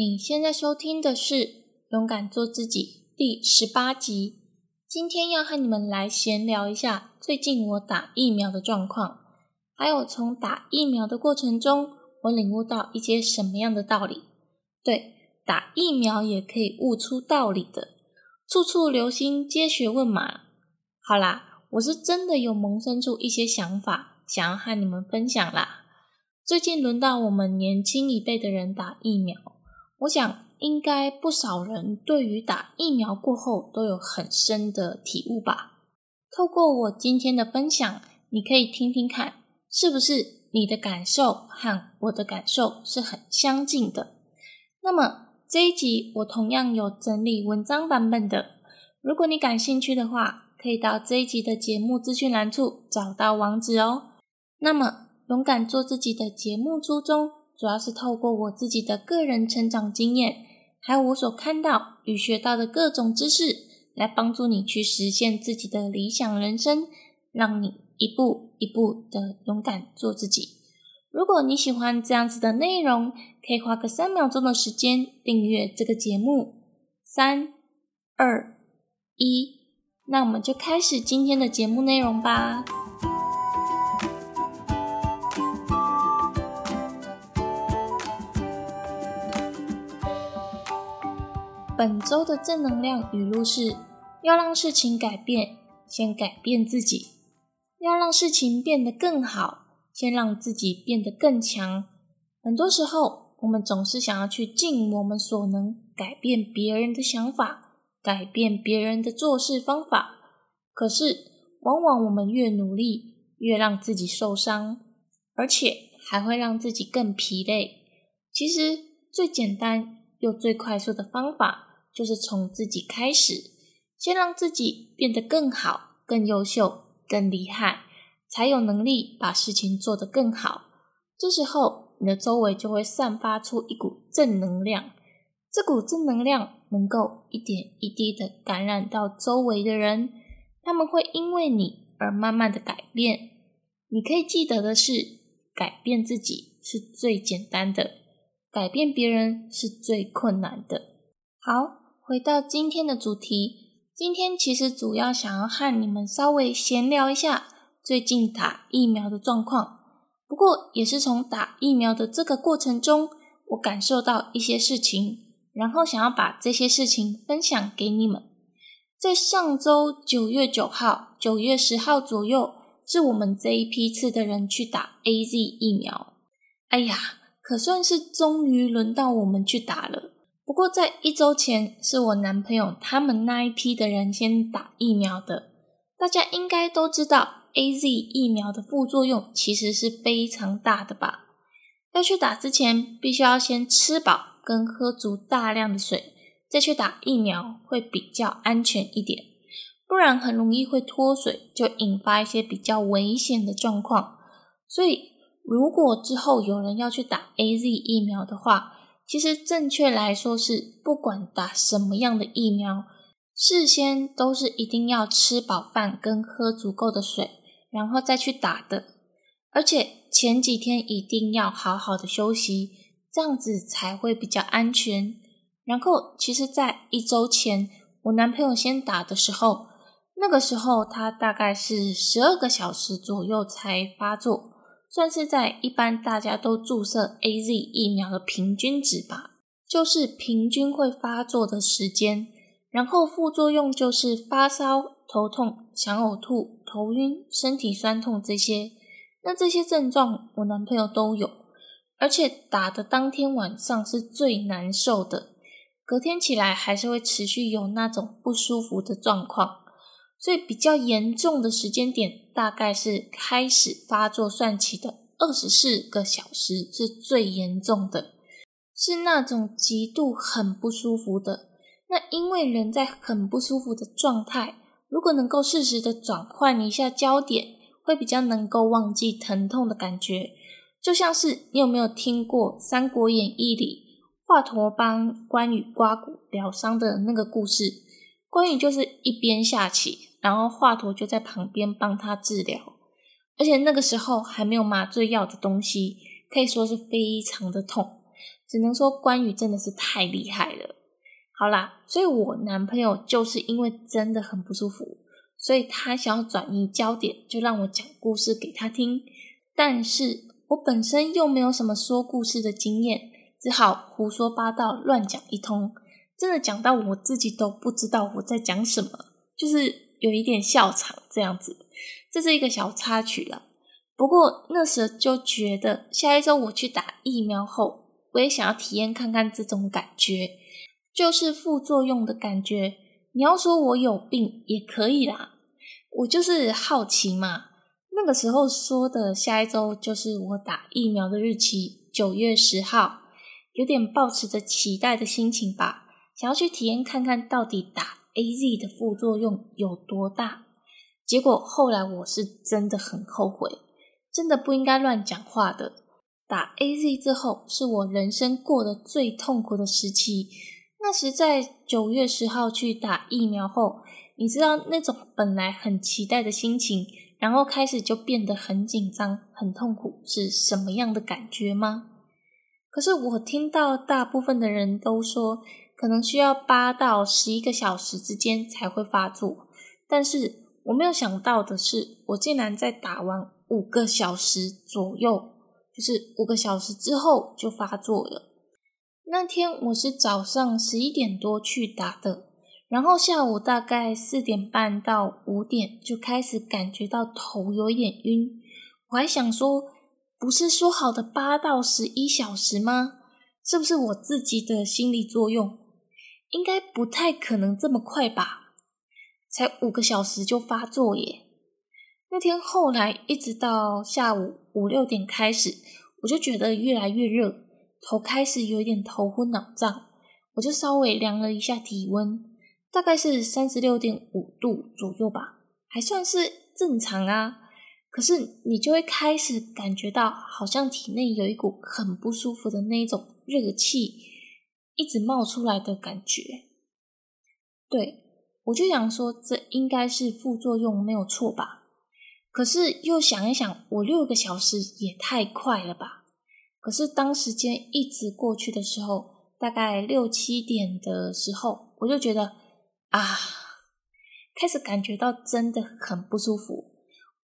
你现在收听的是《勇敢做自己》第十八集。今天要和你们来闲聊一下最近我打疫苗的状况，还有从打疫苗的过程中，我领悟到一些什么样的道理。对，打疫苗也可以悟出道理的。处处留心，皆学问嘛。好啦，我是真的有萌生出一些想法，想要和你们分享啦。最近轮到我们年轻一辈的人打疫苗。我想，应该不少人对于打疫苗过后都有很深的体悟吧。透过我今天的分享，你可以听听看，是不是你的感受和我的感受是很相近的。那么这一集我同样有整理文章版本的，如果你感兴趣的话，可以到这一集的节目资讯栏处找到网址哦。那么，勇敢做自己的节目初衷。主要是透过我自己的个人成长经验，还有我所看到与学到的各种知识，来帮助你去实现自己的理想人生，让你一步一步的勇敢做自己。如果你喜欢这样子的内容，可以花个三秒钟的时间订阅这个节目。三、二、一，那我们就开始今天的节目内容吧。本周的正能量语录是：要让事情改变，先改变自己；要让事情变得更好，先让自己变得更强。很多时候，我们总是想要去尽我们所能改变别人的想法，改变别人的做事方法。可是，往往我们越努力，越让自己受伤，而且还会让自己更疲累。其实，最简单又最快速的方法。就是从自己开始，先让自己变得更好、更优秀、更厉害，才有能力把事情做得更好。这时候，你的周围就会散发出一股正能量，这股正能量能够一点一滴的感染到周围的人，他们会因为你而慢慢的改变。你可以记得的是，改变自己是最简单的，改变别人是最困难的。好。回到今天的主题，今天其实主要想要和你们稍微闲聊一下最近打疫苗的状况。不过也是从打疫苗的这个过程中，我感受到一些事情，然后想要把这些事情分享给你们。在上周九月九号、九月十号左右，是我们这一批次的人去打 A Z 疫苗。哎呀，可算是终于轮到我们去打了。不过，在一周前，是我男朋友他们那一批的人先打疫苗的。大家应该都知道，A Z 疫苗的副作用其实是非常大的吧？要去打之前，必须要先吃饱跟喝足大量的水，再去打疫苗会比较安全一点。不然很容易会脱水，就引发一些比较危险的状况。所以，如果之后有人要去打 A Z 疫苗的话，其实正确来说是，不管打什么样的疫苗，事先都是一定要吃饱饭跟喝足够的水，然后再去打的。而且前几天一定要好好的休息，这样子才会比较安全。然后，其实，在一周前，我男朋友先打的时候，那个时候他大概是十二个小时左右才发作。算是在一般大家都注射 A Z 疫苗的平均值吧，就是平均会发作的时间，然后副作用就是发烧、头痛、想呕吐、头晕、身体酸痛这些。那这些症状我男朋友都有，而且打的当天晚上是最难受的，隔天起来还是会持续有那种不舒服的状况。所以比较严重的时间点，大概是开始发作算起的二十四个小时是最严重的，是那种极度很不舒服的。那因为人在很不舒服的状态，如果能够适时的转换一下焦点，会比较能够忘记疼痛的感觉。就像是你有没有听过《三国演义》里华佗帮关羽刮骨疗伤的那个故事？关羽就是一边下棋。然后华佗就在旁边帮他治疗，而且那个时候还没有麻醉药的东西，可以说是非常的痛。只能说关羽真的是太厉害了。好啦，所以我男朋友就是因为真的很不舒服，所以他想要转移焦点，就让我讲故事给他听。但是我本身又没有什么说故事的经验，只好胡说八道乱讲一通，真的讲到我自己都不知道我在讲什么，就是有一点笑场这样子。这是一个小插曲了。不过那时就觉得，下一周我去打疫苗后，我也想要体验看看这种感觉，就是副作用的感觉。你要说我有病也可以啦，我就是好奇嘛。那个时候说的下一周就是我打疫苗的日期，九月十号，有点抱持着期待的心情吧，想要去体验看看到底打 A Z 的副作用有多大。结果后来我是真的很后悔。真的不应该乱讲话的。打 A Z 之后，是我人生过得最痛苦的时期。那时在九月十号去打疫苗后，你知道那种本来很期待的心情，然后开始就变得很紧张、很痛苦，是什么样的感觉吗？可是我听到大部分的人都说，可能需要八到十一个小时之间才会发作。但是我没有想到的是，我竟然在打完。五个小时左右，就是五个小时之后就发作了。那天我是早上十一点多去打的，然后下午大概四点半到五点就开始感觉到头有点晕。我还想说，不是说好的八到十一小时吗？是不是我自己的心理作用？应该不太可能这么快吧？才五个小时就发作耶！那天后来一直到下午五六点开始，我就觉得越来越热，头开始有一点头昏脑胀，我就稍微量了一下体温，大概是三十六点五度左右吧，还算是正常啊。可是你就会开始感觉到，好像体内有一股很不舒服的那种热气一直冒出来的感觉。对我就想说，这应该是副作用，没有错吧？可是又想一想，我六个小时也太快了吧？可是当时间一直过去的时候，大概六七点的时候，我就觉得啊，开始感觉到真的很不舒服。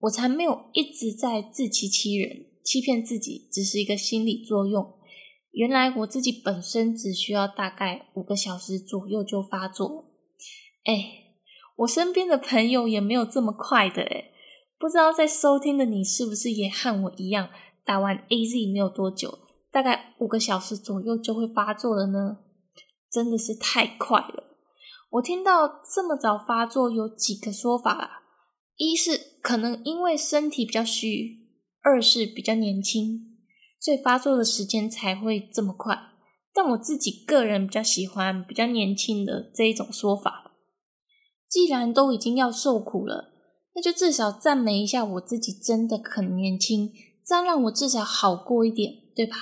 我才没有一直在自欺欺人，欺骗自己只是一个心理作用。原来我自己本身只需要大概五个小时左右就发作。哎，我身边的朋友也没有这么快的哎。不知道在收听的你是不是也和我一样，打完 A Z 没有多久，大概五个小时左右就会发作了呢？真的是太快了！我听到这么早发作有几个说法啦：一是可能因为身体比较虚，二是比较年轻，所以发作的时间才会这么快。但我自己个人比较喜欢比较年轻的这一种说法。既然都已经要受苦了。那就至少赞美一下我自己，真的很年轻，这样让我至少好过一点，对吧？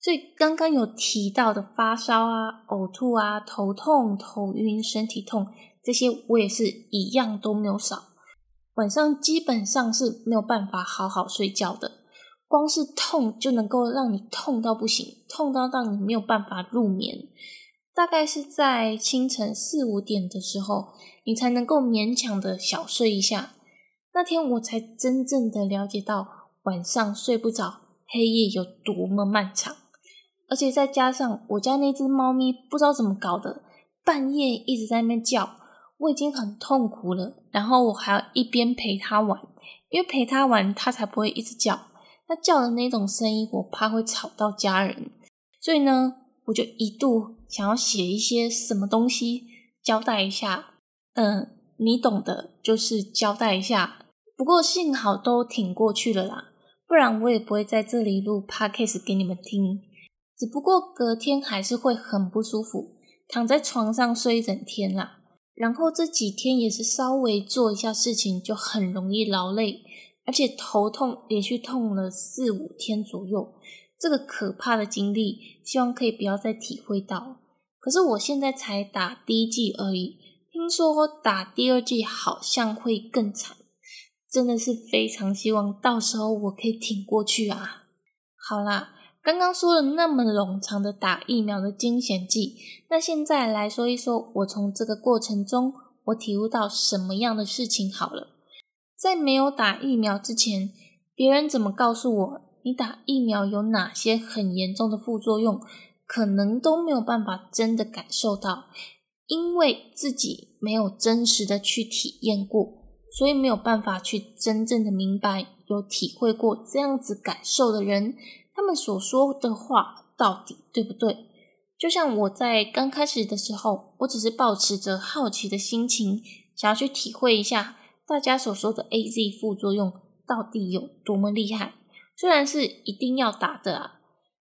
所以刚刚有提到的发烧啊、呕吐啊、头痛、头晕、身体痛这些，我也是一样都没有少。晚上基本上是没有办法好好睡觉的，光是痛就能够让你痛到不行，痛到让你没有办法入眠。大概是在清晨四五点的时候。你才能够勉强的小睡一下。那天我才真正的了解到晚上睡不着，黑夜有多么漫长。而且再加上我家那只猫咪不知道怎么搞的，半夜一直在那边叫，我已经很痛苦了。然后我还要一边陪它玩，因为陪它玩它才不会一直叫。它叫的那种声音，我怕会吵到家人。所以呢，我就一度想要写一些什么东西交代一下。嗯，你懂的，就是交代一下。不过幸好都挺过去了啦，不然我也不会在这里录 podcast 给你们听。只不过隔天还是会很不舒服，躺在床上睡一整天啦。然后这几天也是稍微做一下事情就很容易劳累，而且头痛连续痛了四五天左右，这个可怕的经历，希望可以不要再体会到。可是我现在才打第一剂而已。听说打第二剂好像会更惨，真的是非常希望到时候我可以挺过去啊！好啦，刚刚说了那么冗长的打疫苗的惊险记，那现在来说一说，我从这个过程中我体悟到什么样的事情好了。在没有打疫苗之前，别人怎么告诉我你打疫苗有哪些很严重的副作用，可能都没有办法真的感受到，因为自己没有真实的去体验过，所以没有办法去真正的明白有体会过这样子感受的人。他们所说的话到底对不对？就像我在刚开始的时候，我只是保持着好奇的心情，想要去体会一下大家所说的 A Z 副作用到底有多么厉害。虽然是一定要打的啊，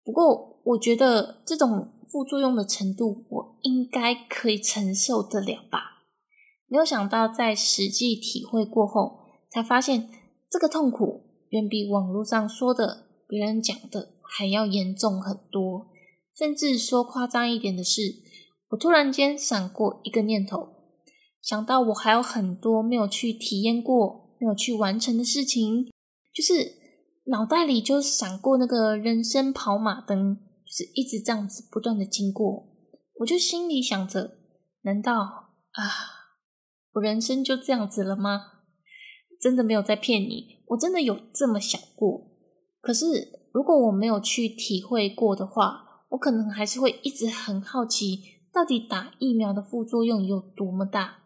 不过我觉得这种副作用的程度，我应该可以承受得了吧。没有想到在实际体会过后，才发现这个痛苦远比网络上说的。别人讲的还要严重很多，甚至说夸张一点的是，我突然间闪过一个念头，想到我还有很多没有去体验过、没有去完成的事情，就是脑袋里就闪过那个人生跑马灯，就是一直这样子不断的经过，我就心里想着，难道啊，我人生就这样子了吗？真的没有在骗你，我真的有这么想过。可是，如果我没有去体会过的话，我可能还是会一直很好奇，到底打疫苗的副作用有多么大。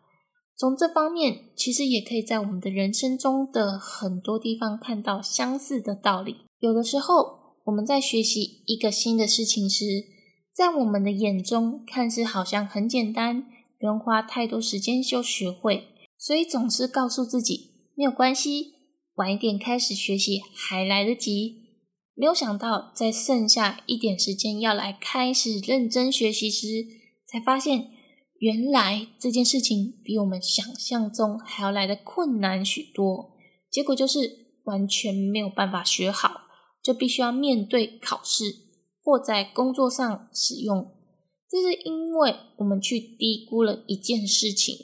从这方面，其实也可以在我们的人生中的很多地方看到相似的道理。有的时候，我们在学习一个新的事情时，在我们的眼中看似好像很简单，不用花太多时间就学会，所以总是告诉自己没有关系。晚一点开始学习还来得及，没有想到在剩下一点时间要来开始认真学习时，才发现原来这件事情比我们想象中还要来的困难许多。结果就是完全没有办法学好，就必须要面对考试或在工作上使用。这是因为我们去低估了一件事情。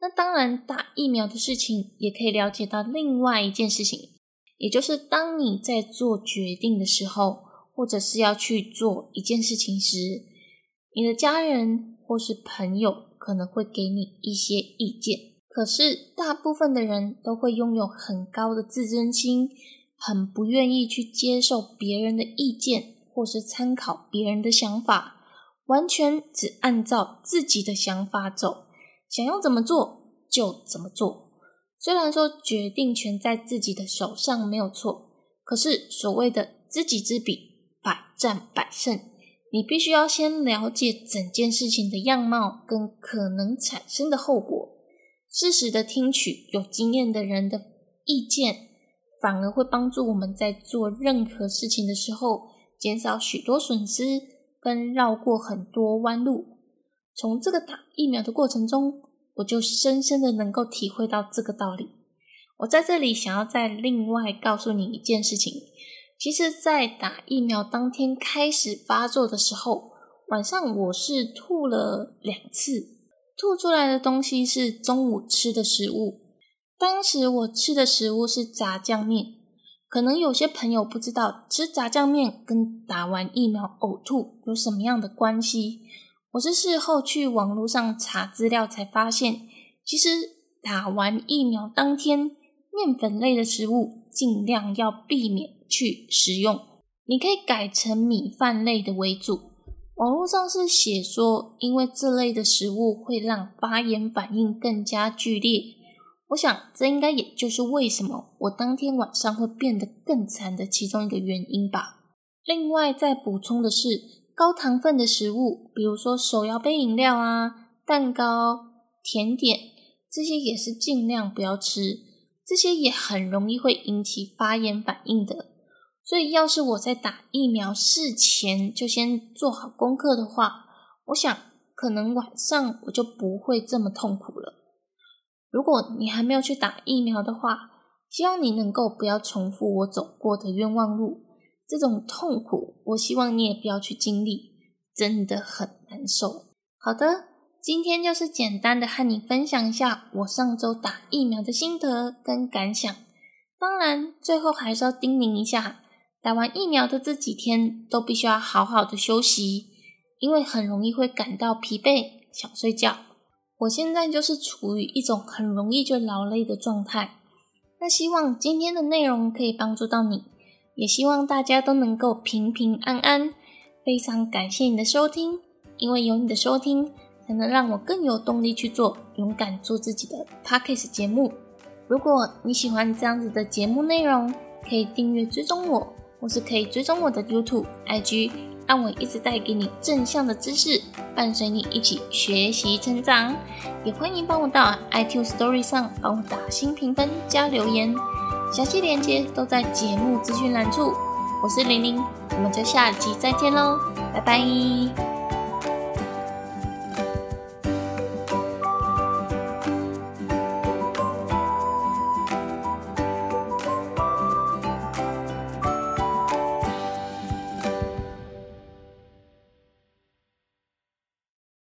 那当然，打疫苗的事情也可以了解到另外一件事情，也就是当你在做决定的时候，或者是要去做一件事情时，你的家人或是朋友可能会给你一些意见。可是，大部分的人都会拥有很高的自尊心，很不愿意去接受别人的意见，或是参考别人的想法，完全只按照自己的想法走。想要怎么做就怎么做。虽然说决定权在自己的手上没有错，可是所谓的知己知彼，百战百胜，你必须要先了解整件事情的样貌跟可能产生的后果，适时的听取有经验的人的意见，反而会帮助我们在做任何事情的时候减少许多损失，跟绕过很多弯路。从这个打疫苗的过程中，我就深深的能够体会到这个道理。我在这里想要再另外告诉你一件事情，其实，在打疫苗当天开始发作的时候，晚上我是吐了两次，吐出来的东西是中午吃的食物。当时我吃的食物是炸酱面，可能有些朋友不知道吃炸酱面跟打完疫苗呕吐有什么样的关系。我是事后去网络上查资料才发现，其实打完疫苗当天，面粉类的食物尽量要避免去食用。你可以改成米饭类的为主。网络上是写说，因为这类的食物会让发炎反应更加剧烈。我想，这应该也就是为什么我当天晚上会变得更惨的其中一个原因吧。另外，再补充的是。高糖分的食物，比如说手摇杯饮料啊、蛋糕、甜点，这些也是尽量不要吃。这些也很容易会引起发炎反应的。所以，要是我在打疫苗事前就先做好功课的话，我想可能晚上我就不会这么痛苦了。如果你还没有去打疫苗的话，希望你能够不要重复我走过的冤枉路。这种痛苦，我希望你也不要去经历，真的很难受。好的，今天就是简单的和你分享一下我上周打疫苗的心得跟感想。当然，最后还是要叮咛一下，打完疫苗的这几天都必须要好好的休息，因为很容易会感到疲惫，想睡觉。我现在就是处于一种很容易就劳累的状态。那希望今天的内容可以帮助到你，也希望大家都能够平平安安。非常感谢你的收听，因为有你的收听，才能让我更有动力去做勇敢做自己的 Podcast 节目。如果你喜欢这样子的节目内容，可以订阅追踪我。我是可以追踪我的 YouTube、IG，让我一直带给你正向的知识，伴随你一起学习成长。也欢迎帮我到 iQ Story 上帮我打新评分加留言，详细链接都在节目资讯栏处。我是玲玲，我们就下集再见喽，拜拜。